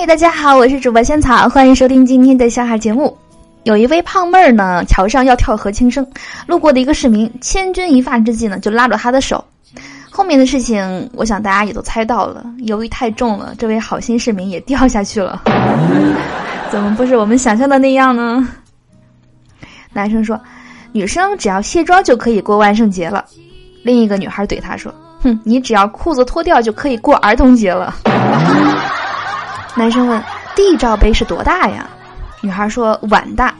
嗨，大家好，我是主播仙草，欢迎收听今天的笑话节目。有一位胖妹儿呢，桥上要跳河轻生，路过的一个市民千钧一发之际呢，就拉住她的手。后面的事情，我想大家也都猜到了。由于太重了，这位好心市民也掉下去了。怎么不是我们想象的那样呢？男生说：“女生只要卸妆就可以过万圣节了。”另一个女孩怼他说：“哼，你只要裤子脱掉就可以过儿童节了。”男生问：“D 罩杯是多大呀？”女孩说：“碗大。”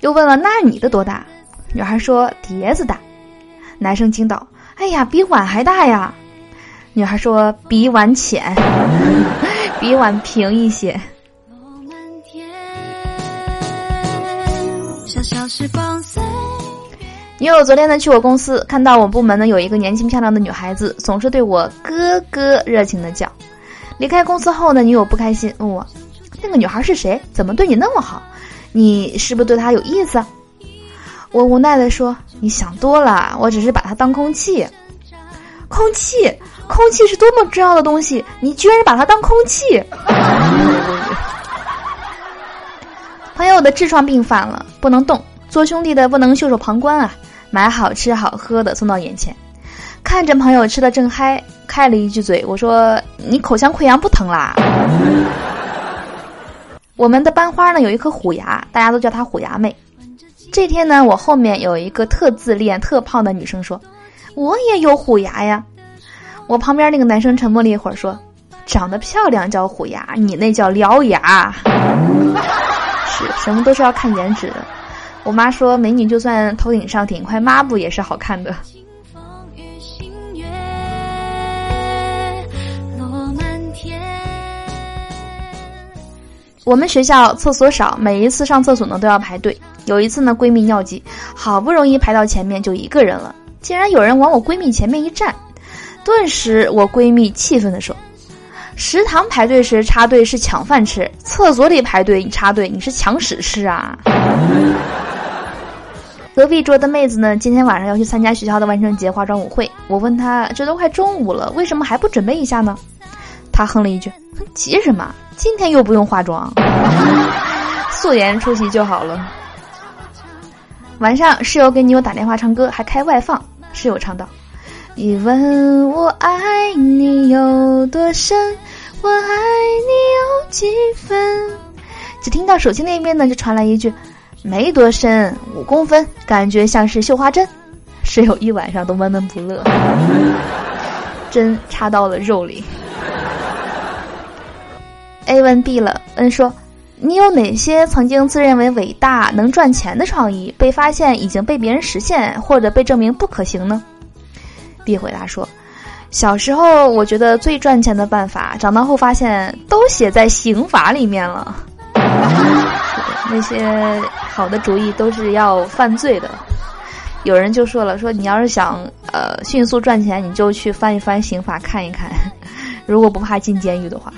又问了：“那你的多大？”女孩说：“碟子大。”男生惊道：“哎呀，比碗还大呀！”女孩说：“比碗浅，比碗平一些。”女友昨天呢去我公司，看到我部门呢有一个年轻漂亮的女孩子，总是对我哥哥热情的叫。离开公司后呢，女友不开心，问我：“那个女孩是谁？怎么对你那么好？你是不是对她有意思？”我无奈的说：“你想多了，我只是把她当空气。空气，空气是多么重要的东西，你居然把它当空气！” 朋友的痔疮病犯了，不能动，做兄弟的不能袖手旁观啊！买好吃好喝的送到眼前。看着朋友吃的正嗨，开了一句嘴，我说：“你口腔溃疡不疼啦？”我们的班花呢有一颗虎牙，大家都叫她虎牙妹。这天呢，我后面有一个特自恋、特胖的女生说：“我也有虎牙呀。”我旁边那个男生沉默了一会儿说：“长得漂亮叫虎牙，你那叫獠牙。”是什么都是要看颜值的。我妈说，美女就算头顶上顶块抹布也是好看的。我们学校厕所少，每一次上厕所呢都要排队。有一次呢，闺蜜尿急，好不容易排到前面，就一个人了，竟然有人往我闺蜜前面一站，顿时我闺蜜气愤地说：“食堂排队时插队是抢饭吃，厕所里排队插队你是抢屎吃啊！”隔壁桌的妹子呢，今天晚上要去参加学校的万圣节化妆舞会，我问她：“这都快中午了，为什么还不准备一下呢？”他哼了一句：“急什么？今天又不用化妆，素颜出席就好了。”晚上室友给女友打电话唱歌，还开外放。室友唱道：“你问我爱你有多深，我爱你有几分？”只听到手机那边呢，就传来一句：“没多深，五公分，感觉像是绣花针。”室友一晚上都闷闷不乐，针插到了肉里。A 问 B 了，N 说。你有哪些曾经自认为伟大、能赚钱的创意，被发现已经被别人实现，或者被证明不可行呢？B 回答说：“小时候我觉得最赚钱的办法，长大后发现都写在刑法里面了。那些好的主意都是要犯罪的。有人就说了，说你要是想呃迅速赚钱，你就去翻一翻刑法看一看，如果不怕进监狱的话。”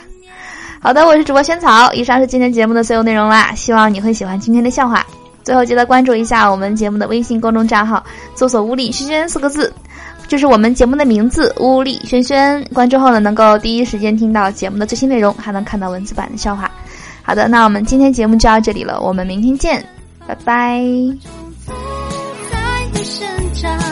好的，我是主播萱草。以上是今天节目的所有内容啦，希望你会喜欢今天的笑话。最后记得关注一下我们节目的微信公众账号，搜索“屋里轩轩”四个字，就是我们节目的名字“屋里轩轩”。关注后呢，能够第一时间听到节目的最新内容，还能看到文字版的笑话。好的，那我们今天节目就到这里了，我们明天见，拜拜。在